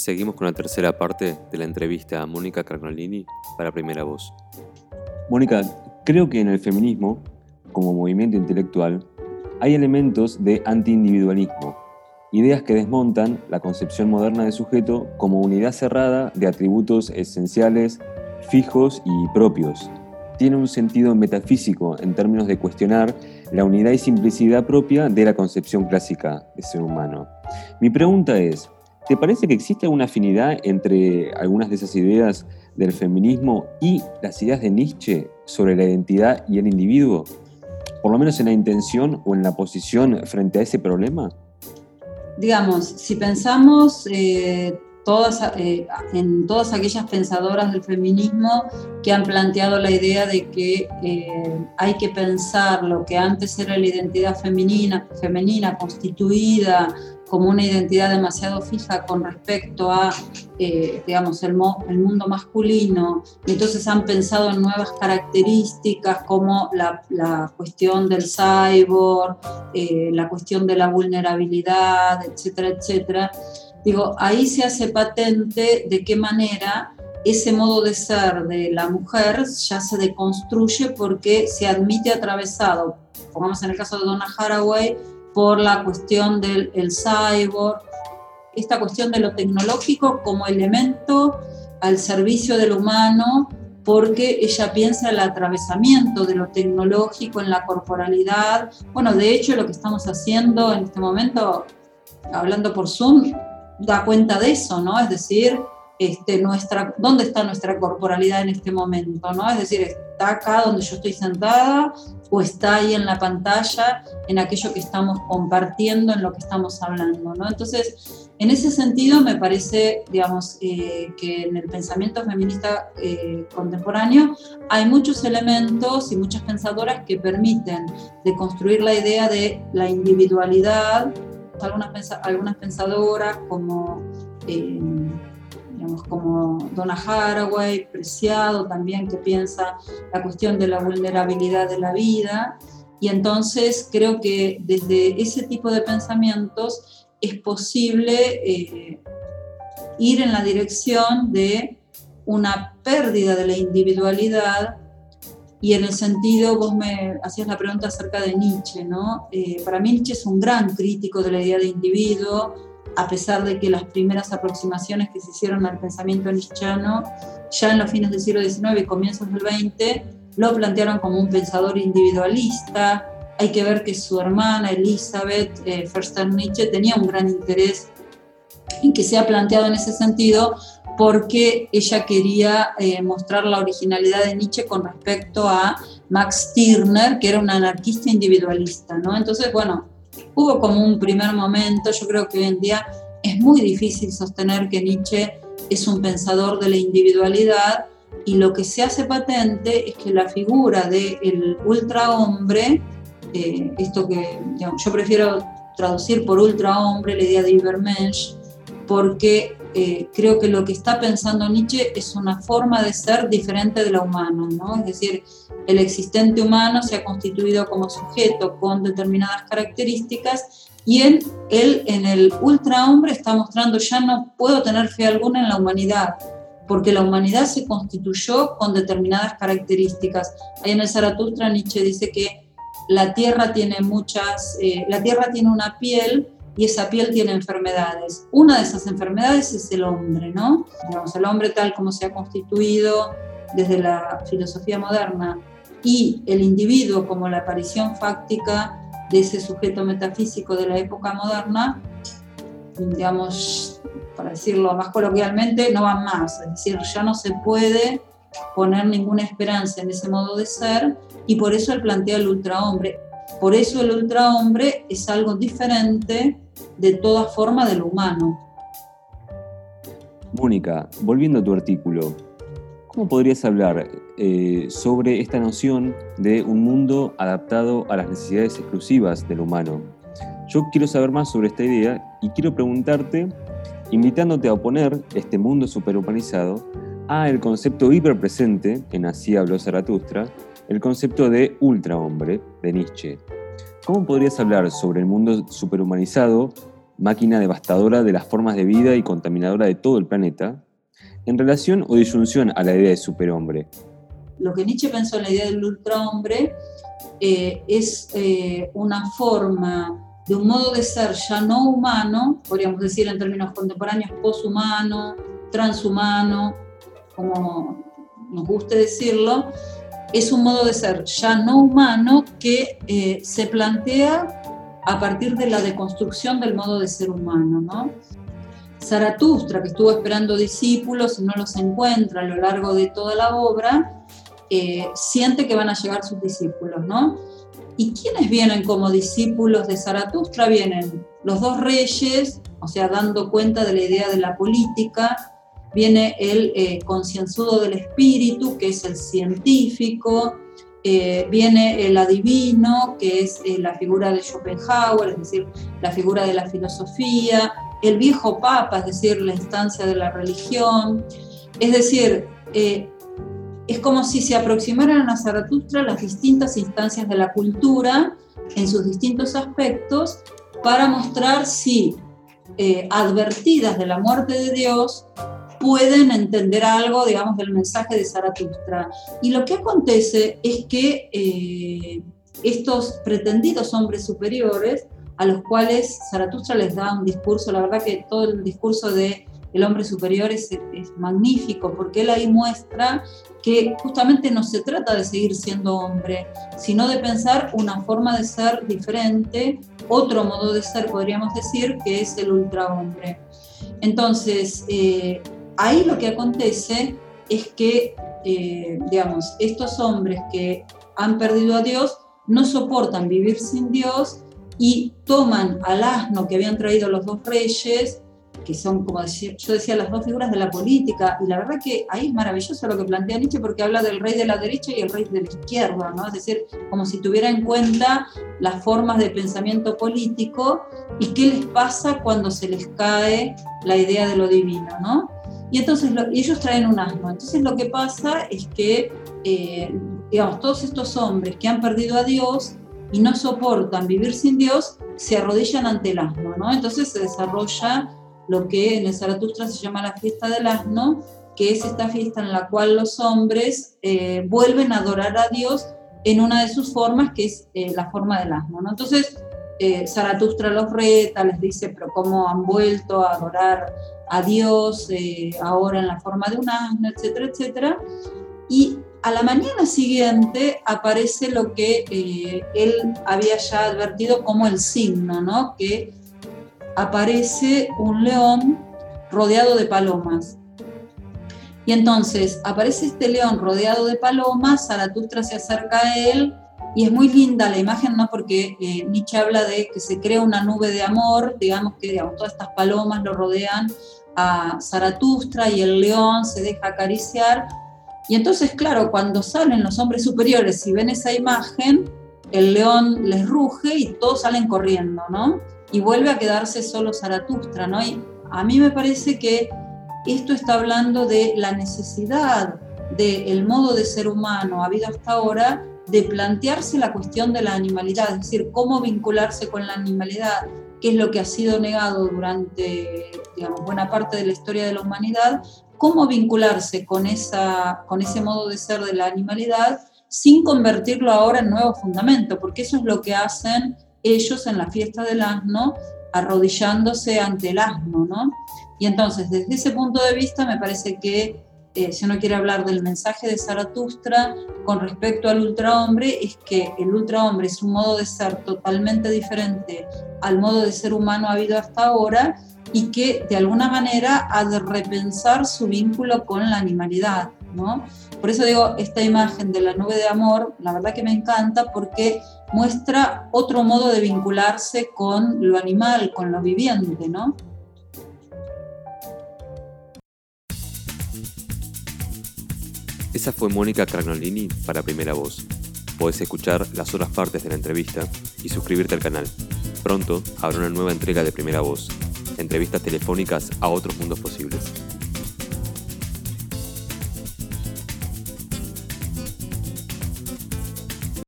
Seguimos con la tercera parte de la entrevista a Mónica Carnolini para Primera Voz. Mónica, creo que en el feminismo, como movimiento intelectual, hay elementos de antiindividualismo, ideas que desmontan la concepción moderna del sujeto como unidad cerrada de atributos esenciales, fijos y propios. Tiene un sentido metafísico en términos de cuestionar la unidad y simplicidad propia de la concepción clásica de ser humano. Mi pregunta es, ¿te parece que existe una afinidad entre algunas de esas ideas del feminismo y las ideas de Nietzsche sobre la identidad y el individuo? Por lo menos en la intención o en la posición frente a ese problema digamos, si pensamos eh, todas, eh, en todas aquellas pensadoras del feminismo que han planteado la idea de que eh, hay que pensar lo que antes era la identidad femenina, femenina constituida como una identidad demasiado fija con respecto a, eh, digamos, el, mundo masculino, entonces han pensado en nuevas características como la, la cuestión del cyborg, eh, la cuestión de la vulnerabilidad, etcétera, etcétera. Digo, ahí se hace patente de qué manera ese modo de ser de la mujer ya se deconstruye porque se admite atravesado, pongamos en el caso de Donna Haraway, por la cuestión del el cyborg, esta cuestión de lo tecnológico como elemento al servicio del humano, porque ella piensa el atravesamiento de lo tecnológico en la corporalidad. Bueno, de hecho lo que estamos haciendo en este momento, hablando por Zoom, da cuenta de eso, ¿no? Es decir, este, nuestra, dónde está nuestra corporalidad en este momento, ¿no? Es decir, está acá donde yo estoy sentada o está ahí en la pantalla, en aquello que estamos compartiendo, en lo que estamos hablando, ¿no? Entonces, en ese sentido me parece, digamos, eh, que en el pensamiento feminista eh, contemporáneo hay muchos elementos y muchas pensadoras que permiten de construir la idea de la individualidad, algunas, algunas pensadoras como... Eh, como Donna Haraway, Preciado también, que piensa la cuestión de la vulnerabilidad de la vida. Y entonces creo que desde ese tipo de pensamientos es posible eh, ir en la dirección de una pérdida de la individualidad y en el sentido, vos me hacías la pregunta acerca de Nietzsche, ¿no? Eh, para mí Nietzsche es un gran crítico de la idea de individuo, a pesar de que las primeras aproximaciones que se hicieron al pensamiento nietzscheano ya en los fines del siglo XIX y comienzos del XX lo plantearon como un pensador individualista. Hay que ver que su hermana Elizabeth eh, Nietzsche tenía un gran interés en que se ha planteado en ese sentido porque ella quería eh, mostrar la originalidad de Nietzsche con respecto a Max Stirner, que era un anarquista individualista. ¿no? Entonces, bueno, hubo como un primer momento, yo creo que hoy en día es muy difícil sostener que Nietzsche es un pensador de la individualidad y lo que se hace patente es que la figura del ultrahombre, eh, esto que yo prefiero traducir por ultrahombre la idea de Übermensch, porque eh, creo que lo que está pensando Nietzsche es una forma de ser diferente de la humana, ¿no? Es decir, el existente humano se ha constituido como sujeto con determinadas características y él, él en el ultrahombre está mostrando ya no puedo tener fe alguna en la humanidad, porque la humanidad se constituyó con determinadas características. Ahí en el Zaratustra Nietzsche dice que la Tierra tiene muchas, eh, la Tierra tiene una piel y esa piel tiene enfermedades. Una de esas enfermedades es el hombre, ¿no? Digamos, el hombre tal como se ha constituido desde la filosofía moderna y el individuo como la aparición fáctica de ese sujeto metafísico de la época moderna, digamos, para decirlo más coloquialmente, no van más. Es decir, ya no se puede poner ninguna esperanza en ese modo de ser y por eso él plantea el ultrahombre. Por eso el ultrahombre es algo diferente de toda forma de lo humano. Mónica, volviendo a tu artículo, ¿cómo podrías hablar eh, sobre esta noción de un mundo adaptado a las necesidades exclusivas del humano? Yo quiero saber más sobre esta idea y quiero preguntarte, invitándote a oponer este mundo superhumanizado a el concepto hiperpresente, en Así habló Zaratustra, el concepto de ultrahombre de Nietzsche. ¿Cómo podrías hablar sobre el mundo superhumanizado máquina devastadora de las formas de vida y contaminadora de todo el planeta, en relación o disyunción a la idea de superhombre. Lo que Nietzsche pensó en la idea del ultrahombre eh, es eh, una forma de un modo de ser ya no humano, podríamos decir en términos contemporáneos, poshumano, transhumano, como nos guste decirlo, es un modo de ser ya no humano que eh, se plantea a partir de la deconstrucción del modo de ser humano. ¿no? Zaratustra, que estuvo esperando discípulos y no los encuentra a lo largo de toda la obra, eh, siente que van a llegar sus discípulos, ¿no? ¿Y quiénes vienen como discípulos de Zaratustra? Vienen los dos reyes, o sea, dando cuenta de la idea de la política, viene el eh, concienzudo del espíritu, que es el científico, eh, viene el adivino, que es eh, la figura de Schopenhauer, es decir, la figura de la filosofía, el viejo papa, es decir, la instancia de la religión. Es decir, es como si se aproximaran a Zaratustra las distintas instancias de la cultura en sus distintos aspectos para mostrar si, advertidas de la muerte de Dios, pueden entender algo, digamos, del mensaje de Zaratustra. Y lo que acontece es que eh, estos pretendidos hombres superiores, a los cuales Zaratustra les da un discurso, la verdad que todo el discurso de el hombre superior es, es, magnífico, porque él ahí muestra que justamente no se trata de seguir siendo hombre, sino de pensar una forma de ser diferente, otro modo de ser, podríamos decir, que es el ultrahombre. Entonces, eh, ahí lo que acontece es que, eh, digamos, estos hombres que han perdido a Dios no soportan vivir sin Dios y toman al asno que habían traído los dos reyes, que son, como yo decía, las dos figuras de la política, y la verdad que ahí es maravilloso lo que plantea Nietzsche porque habla del rey de la derecha y el rey de la izquierda, ¿no? Es decir, como si tuviera en cuenta las formas de pensamiento político y qué les pasa cuando se les cae la idea de lo divino, ¿no? Y entonces ellos traen un asno. Entonces lo que pasa es que, eh, todos estos hombres que han perdido a Dios y no soportan vivir sin Dios, se arrodillan ante el asno, ¿no? Entonces se desarrolla lo que en el Zaratustra se llama la fiesta del asno, que es esta fiesta en la cual los hombres eh, vuelven a adorar a Dios en una de sus formas, que es eh, la forma del asno, ¿no? Entonces, Zaratustra los reta, les dice, pero cómo han vuelto a adorar a Dios eh, ahora en la forma de un asno, etcétera, etcétera. Y a la mañana siguiente aparece lo que eh, él había ya advertido como el signo, ¿no? Que aparece un león rodeado de palomas. Y entonces aparece este león rodeado de palomas, Zaratustra se acerca a él y es muy linda la imagen, ¿no? Porque eh, Nietzsche habla de que se crea una nube de amor, digamos que digamos, todas estas palomas lo rodean a Zaratustra y el león se deja acariciar. Y entonces, claro, cuando salen los hombres superiores y ven esa imagen, el león les ruge y todos salen corriendo, ¿no? Y vuelve a quedarse solo Zaratustra, ¿no? Y a mí me parece que esto está hablando de la necesidad del modo de ser humano habido hasta ahora de plantearse la cuestión de la animalidad, es decir, cómo vincularse con la animalidad, qué es lo que ha sido negado durante buena parte de la historia de la humanidad, cómo vincularse con, esa, con ese modo de ser de la animalidad sin convertirlo ahora en nuevo fundamento, porque eso es lo que hacen ellos en la fiesta del asno, arrodillándose ante el asno, ¿no? Y entonces, desde ese punto de vista, me parece que eh, si uno quiere hablar del mensaje de Zaratustra con respecto al ultrahombre, es que el ultrahombre es un modo de ser totalmente diferente al modo de ser humano habido hasta ahora y que de alguna manera ha de repensar su vínculo con la animalidad. ¿no? Por eso digo, esta imagen de la nube de amor, la verdad que me encanta porque muestra otro modo de vincularse con lo animal, con lo viviente, ¿no? Esa fue Mónica Cragnolini para Primera Voz. Puedes escuchar las otras partes de la entrevista y suscribirte al canal. Pronto habrá una nueva entrega de Primera Voz, entrevistas telefónicas a otros mundos posibles.